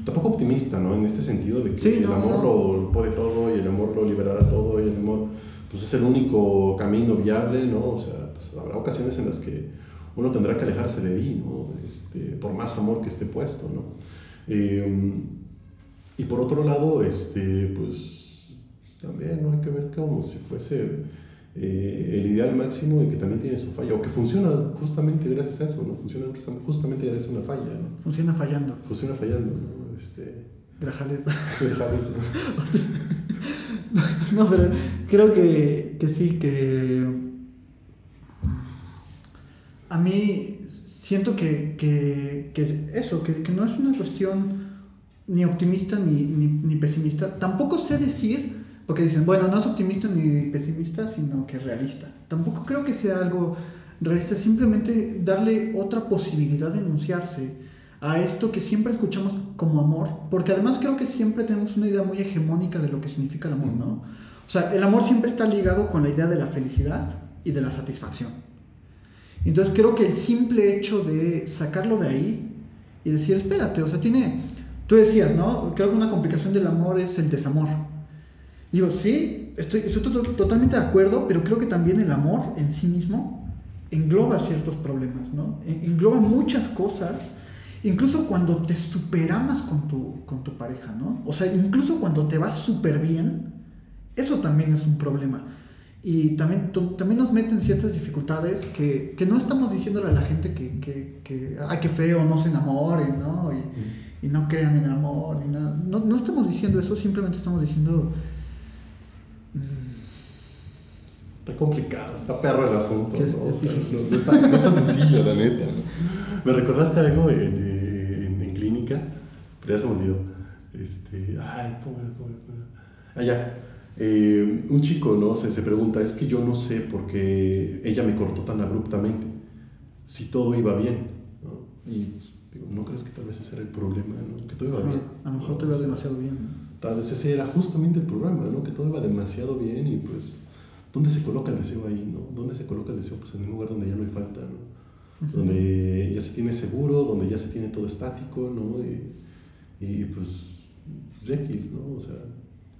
Tampoco optimista, ¿no? En este sentido de que el amor lo puede todo y el amor lo liberará todo y el amor pues es el único camino viable, ¿no? O sea, pues, habrá ocasiones en las que uno tendrá que alejarse de ahí, ¿no? Este, por más amor que esté puesto, ¿no? Eh, y por otro lado, este, pues también ¿no? hay que ver como si fuese eh, el ideal máximo y que también tiene su falla, o que funciona justamente gracias a eso, ¿no? Funciona justamente gracias a una falla, ¿no? Funciona fallando. Funciona fallando, ¿no? Este... Grajales. *laughs* Grajales, *laughs* ¿no? pero creo que, que sí, que a mí siento que, que, que eso, que, que, no es una cuestión ni optimista ni, ni, pesimista. Tampoco sé decir porque dicen, bueno, no es optimista ni pesimista, sino que realista. Tampoco creo que sea algo realista, simplemente darle otra posibilidad de enunciarse a esto que siempre escuchamos como amor, porque además creo que siempre tenemos una idea muy hegemónica de lo que significa el amor, ¿no? O sea, el amor siempre está ligado con la idea de la felicidad y de la satisfacción. Entonces creo que el simple hecho de sacarlo de ahí y decir, espérate, o sea, tiene, tú decías, ¿no? Creo que una complicación del amor es el desamor. Digo, sí, estoy, estoy totalmente de acuerdo, pero creo que también el amor en sí mismo engloba ciertos problemas, ¿no? Engloba muchas cosas, incluso cuando te superamas con tu, con tu pareja, ¿no? O sea, incluso cuando te vas súper bien, eso también es un problema. Y también, también nos meten ciertas dificultades que, que no estamos diciéndole a la gente que, que, que ay, qué feo, no se enamoren, ¿no? Y, y no crean en el amor, ni nada. No, no estamos diciendo eso, simplemente estamos diciendo Está complicado, está perro el asunto. ¿no? está, sencillo, la neta. *laughs* Me recordaste algo en, en, clínica, pero ya se me olvidó. Este, ay, ¿cómo era? ¿Cómo era? Ah, eh, un chico ¿no? se, se pregunta, es que yo no sé por qué ella me cortó tan abruptamente, si todo iba bien. ¿no? Y pues, digo, ¿no crees que tal vez ese era el problema? ¿no? Que todo iba bien. A lo mejor todo iba demasiado bien tal vez ese era justamente el programa, ¿no? Que todo iba demasiado bien y pues, ¿dónde se coloca el deseo ahí, no? ¿Dónde se coloca el deseo? Pues en un lugar donde ya no hay falta, ¿no? Donde ya se tiene seguro, donde ya se tiene todo estático, ¿no? Y, y pues, pues, X, ¿no? O sea...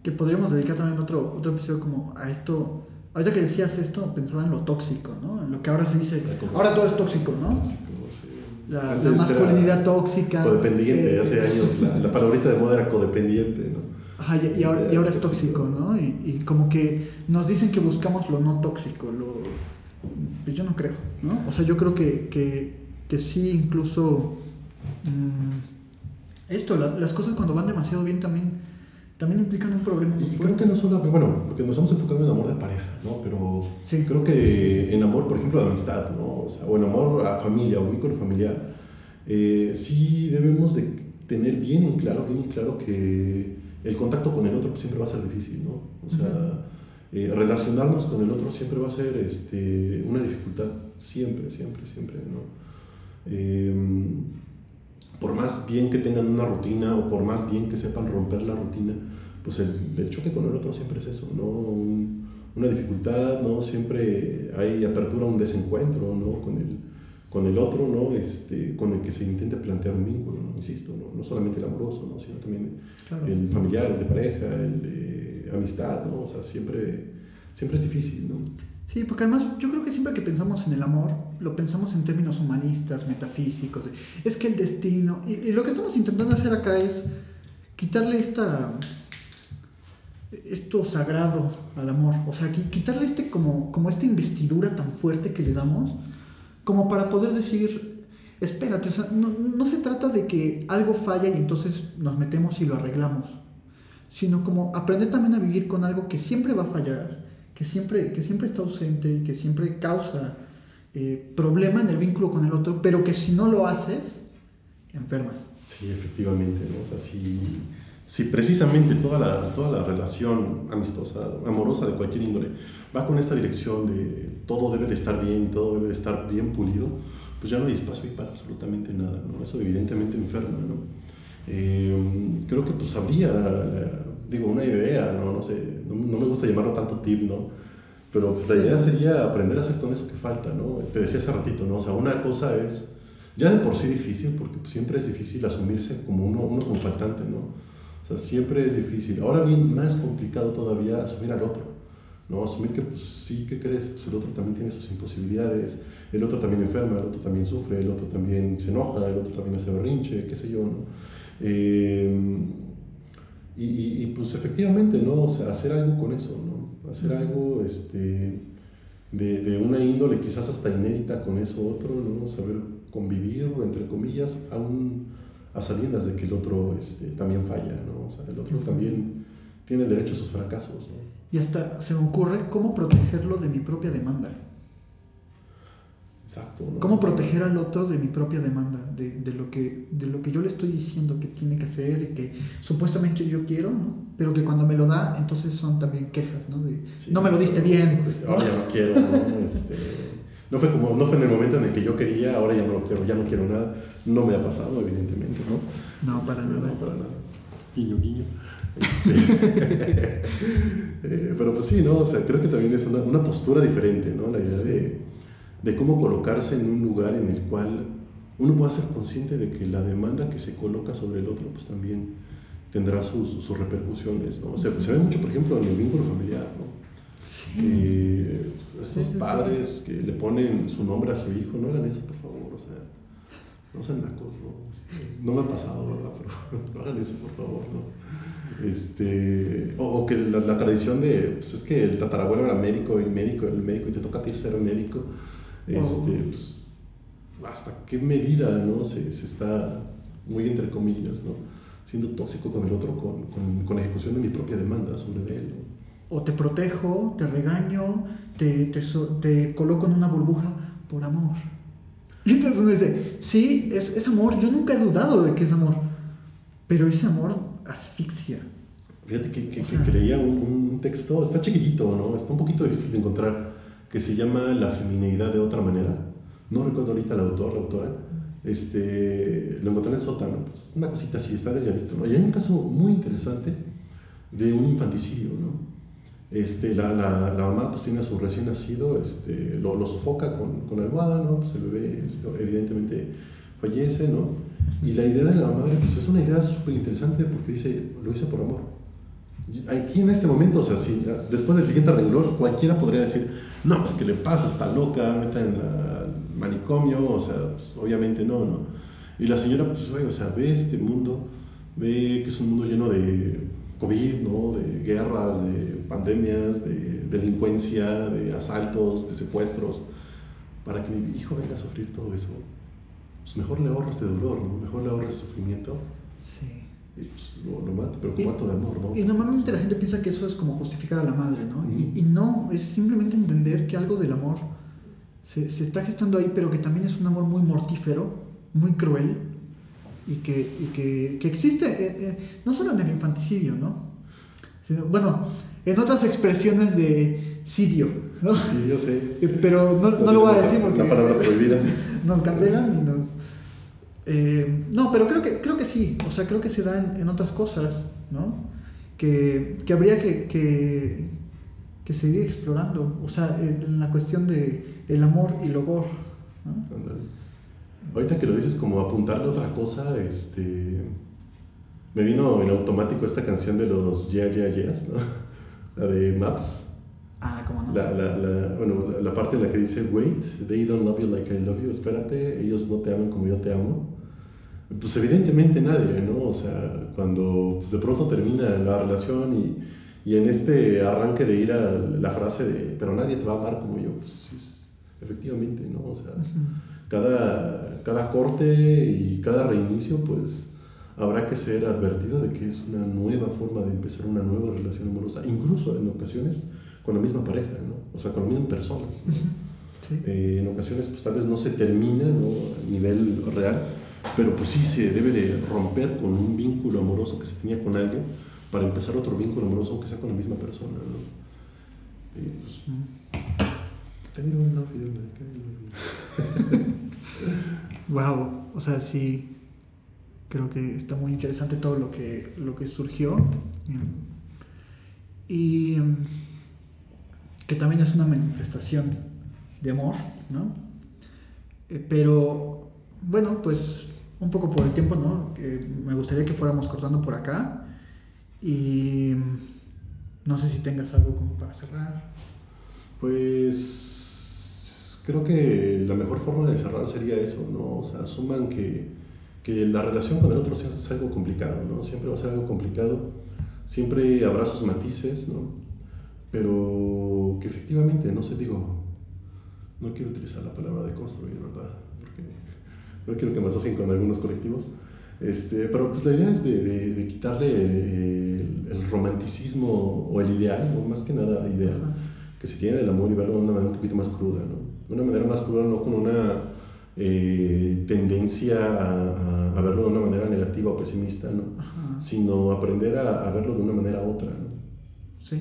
Que podríamos dedicar también otro, otro episodio como a esto... Ahorita que decías esto, pensaba en lo tóxico, ¿no? En lo que ahora se dice... Ahora todo es tóxico, ¿no? Tóxico, La, la, masculinidad tóxica. Codependiente, eh, hace años la, la, palabrita de moda era codependiente, ¿no? Ajá, y, ahora, y, ahora, es tóxico, ¿no? Y, y, como que nos dicen que buscamos lo no tóxico, lo... Pues yo no creo, ¿no? O sea, yo creo que, que, que sí, incluso... Mmm, esto, la, las cosas cuando van demasiado bien también, también implican un problema. Y creo que no solo, bueno, porque nos hemos enfocado en amor de pareja, ¿no? Pero sí. creo que sí, sí, en amor, por ejemplo, de amistad, ¿no? O, sea, o en amor a familia o vínculo familiar, eh, sí debemos de tener bien en claro, bien en claro que el contacto con el otro siempre va a ser difícil, ¿no? O sea, eh, relacionarnos con el otro siempre va a ser este, una dificultad, siempre, siempre, siempre, ¿no? Eh, por más bien que tengan una rutina o por más bien que sepan romper la rutina, pues el, el choque con el otro siempre es eso, ¿no? Un, una dificultad, ¿no? Siempre hay apertura a un desencuentro, ¿no? Con el, con el otro, ¿no? Este, con el que se intenta plantear un vínculo, ¿no? insisto, ¿no? no solamente el amoroso, ¿no? sino también claro. el familiar, el de pareja, el de amistad, ¿no? o sea, siempre, siempre es difícil. ¿no? Sí, porque además yo creo que siempre que pensamos en el amor, lo pensamos en términos humanistas, metafísicos, es que el destino, y, y lo que estamos intentando hacer acá es quitarle esta esto sagrado al amor, o sea, quitarle este como, como esta investidura tan fuerte que le damos, como para poder decir, espérate, o sea, no, no se trata de que algo falla y entonces nos metemos y lo arreglamos, sino como aprender también a vivir con algo que siempre va a fallar, que siempre, que siempre está ausente y que siempre causa eh, problema en el vínculo con el otro, pero que si no lo haces, enfermas. Sí, efectivamente, ¿no? O sea, si, si precisamente toda la, toda la relación amistosa, amorosa de cualquier índole, va con esta dirección de todo debe de estar bien, todo debe de estar bien pulido, pues ya no hay espacio para absolutamente nada, ¿no? Eso evidentemente enferma, ¿no? Eh, creo que pues habría, digo, una idea, ¿no? No sé, no, no, me gusta llamarlo tanto tip, ¿no? Pero pues, la idea sería aprender a hacer con eso que falta, ¿no? Te decía hace ratito, ¿no? O sea, una cosa es, ya de por sí difícil, porque pues, siempre es difícil asumirse como uno, uno como faltante, ¿no? O sea, siempre es difícil. Ahora bien, más complicado todavía asumir al otro. ¿no? Asumir que, pues, sí, ¿qué crees? Pues el otro también tiene sus imposibilidades, el otro también enferma, el otro también sufre, el otro también se enoja, el otro también hace berrinche, qué sé yo, ¿no? Eh, y, y, pues efectivamente, ¿no? O sea, hacer algo con eso, ¿no? Hacer algo este, de, de, una índole quizás hasta inédita con eso otro, ¿no? Saber convivir, entre comillas, aún a sabiendas de que el otro este, también falla, ¿no? O sea, el otro también tiene derecho a sus fracasos, ¿no? Y hasta se me ocurre cómo protegerlo de mi propia demanda. Exacto. ¿no? ¿Cómo proteger al otro de mi propia demanda? De, de, lo que, de lo que yo le estoy diciendo que tiene que hacer y que supuestamente yo quiero, ¿no? Pero que cuando me lo da, entonces son también quejas, ¿no? De, Sí, no me lo diste bien. Este, ahora ya no quiero, ¿no? *laughs* Este, no, fue como, no fue en el momento en el que yo quería, ahora ya no lo quiero, ya no quiero nada. No me ha pasado, evidentemente, ¿no? No, para Este, nada. No, para nada. Guiño, guiño. Este, *laughs* eh, pero pues sí, ¿no? O sea, creo que también es una, una postura diferente, ¿no? La idea Sí. de, de cómo colocarse en un lugar en el cual uno pueda ser consciente de que la demanda que se coloca sobre el otro, pues también tendrá sus, sus repercusiones, ¿no? O sea, se ve mucho, por ejemplo, en el vínculo familiar, ¿no? Sí. Eh, estos padres que le ponen su nombre a su hijo, no hagan eso, por favor, o sea, no sean nacos, ¿no? No me ha pasado, ¿verdad? Pero *laughs* no hagan eso, por favor, ¿no? Este, o, o que la, la tradición de, pues es que el tatarabuelo era médico y médico, el médico y te toca a ti ser médico, este, pues, hasta qué medida, ¿no? Se, se está, muy entre comillas, ¿no? Siendo tóxico con el otro con, con, con ejecución de mi propia demanda sobre él, ¿no? O te protejo, te regaño, te, te, te coloco en una burbuja por amor. Y *laughs* entonces uno dice, sí, es, es amor, yo nunca he dudado de que es amor, pero ese amor asfixia. Fíjate que, que, O sea- que leía un, un texto, está chiquitito, ¿no? Está un poquito difícil de encontrar, que se llama La feminidad de otra manera. No recuerdo ahorita el autor, la autora. Este, lo encontré en el sótano, pues, una cosita así, está delgadito, ¿no? Y hay un caso muy interesante de un infanticidio, ¿no? Este, la, la, la mamá pues tiene a su recién nacido, este, lo, lo sofoca con, con almohada, ¿no? Pues el bebé este, evidentemente fallece, ¿no? Y la idea de la madre pues es una idea súper interesante porque dice, lo hice por amor. Aquí en este momento, o sea, si después del siguiente renglón, cualquiera podría decir, no, pues que le pasa, está loca, meta en la manicomio, o sea, pues, obviamente no, ¿no? Y la señora, pues, güey, o sea, ve este mundo, ve que es un mundo lleno de COVID, ¿no? De guerras, de pandemias, de delincuencia, de asaltos, de secuestros, para que mi hijo venga a sufrir todo eso. Pues mejor le ahorro este dolor, ¿no? Mejor le ahorro ese sufrimiento Sí. Y pues, lo, lo mato, pero Y- con acto de amor, ¿no? Y normalmente la gente piensa que eso es como justificar a la madre, ¿no? Y, y no, es simplemente entender que algo del amor se, se está gestando ahí, pero que también es un amor muy mortífero, muy cruel, y que, y que, que existe, eh, eh, no solo en el infanticidio, ¿no? Sino, bueno, en otras expresiones de sidio, ¿no? Sí, yo sé. Eh, Pero no, no lo voy a decir porque La palabra prohibida. *laughs* nos cancelan y nos... Eh, no, pero creo que, creo que sí, o sea, creo que se da en, en otras cosas, ¿no? Que, que habría que, que, que seguir explorando, o sea, en la cuestión de el amor y el ogor, ¿no? Ahorita que lo dices como apuntarle otra cosa, este... Me vino en automático esta canción de los Yeah Yeah Yeahs, ¿no? *laughs* La de Maps. Ah, cómo no. La, la, la, bueno, la parte en la que dice, wait, they don't love you like I love you, espérate, ellos no te aman como yo te amo. Pues evidentemente nadie, ¿no? O sea, cuando pues, de pronto termina la relación y, y en este arranque de ir a la frase de, pero nadie te va a amar como yo, pues sí, es- efectivamente, ¿no? O sea, cada, cada corte y cada reinicio, pues habrá que ser advertido de que es una nueva forma de empezar una nueva relación amorosa, incluso en ocasiones con la misma pareja, ¿no? o sea, con la misma persona. Eh, en ocasiones, pues tal vez no se termina ¿no? a nivel real, pero pues sí se debe de romper con un vínculo amoroso que se tenía con alguien para empezar otro vínculo amoroso, aunque sea con la misma persona. ¿no? Y pues, wow, *laughs* o sea, sí, creo que está muy interesante todo lo que, lo que surgió. Y que también es una manifestación de amor, ¿no? Eh, pero, bueno, pues un poco por el tiempo, ¿no? me gustaría que fuéramos cortando por acá. Y no sé si tengas algo como para cerrar. Pues creo que la mejor forma de cerrar sería eso, ¿no? O sea, asuman que, que la relación con el otro es algo complicado, ¿no? Siempre va a ser algo complicado, siempre habrá sus matices, ¿no? Pero que efectivamente, no sé, digo, no quiero utilizar la palabra de construir, ¿verdad? No quiero que me asocien con algunos colectivos. Este, pero pues la idea es de, de, quitarle el, el, romanticismo o el ideal, ¿no? más que nada ideal, que se tiene del amor y verlo de una manera un poquito más cruda, ¿no? de una manera más cruda, no con una eh, tendencia a, a, verlo de una manera negativa o pesimista, ¿no? sino aprender a, a, verlo de una manera otra. ¿no? Sí.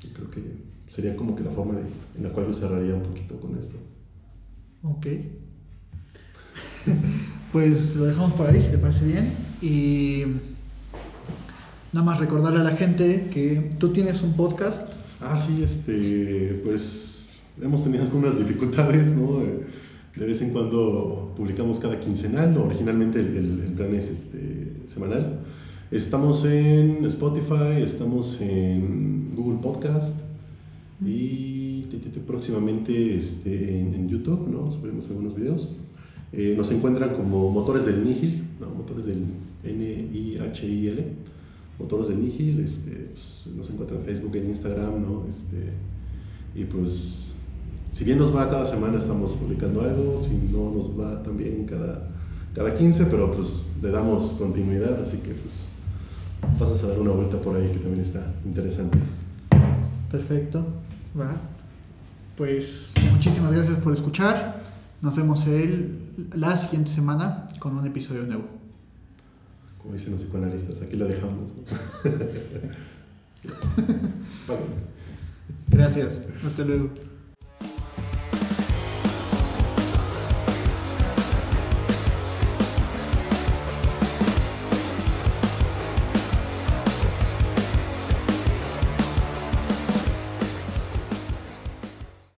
Yo creo que sería como que la forma de, en la cual yo cerraría un poquito con esto. Ok. *laughs* pues lo dejamos por ahí, si te parece bien. Y nada más recordarle a la gente que tú tienes un podcast. Ah, sí, este, pues hemos tenido algunas dificultades, ¿no? De vez en cuando publicamos cada quincenal, originalmente el, plan es este, semanal. Estamos en Spotify, estamos en Google Podcast y próximamente este, en, YouTube, ¿no? Subiremos algunos videos. Eh, nos encuentran como Motores del Nihil, ¿no? Motores del N-I-H-I-L, Motores del Nihil, este, pues, nos encuentran en Facebook, en Instagram, ¿no? Este, y pues si bien nos va cada semana estamos publicando algo, si no nos va también cada, cada 15, pero pues le damos continuidad, así que pues pasas a dar una vuelta por ahí que también está interesante. Perfecto, va. Pues muchísimas gracias por escuchar. Nos vemos el, la siguiente semana con un episodio nuevo. Como dicen los psicoanalistas, aquí la dejamos. *laughs* gracias, hasta luego.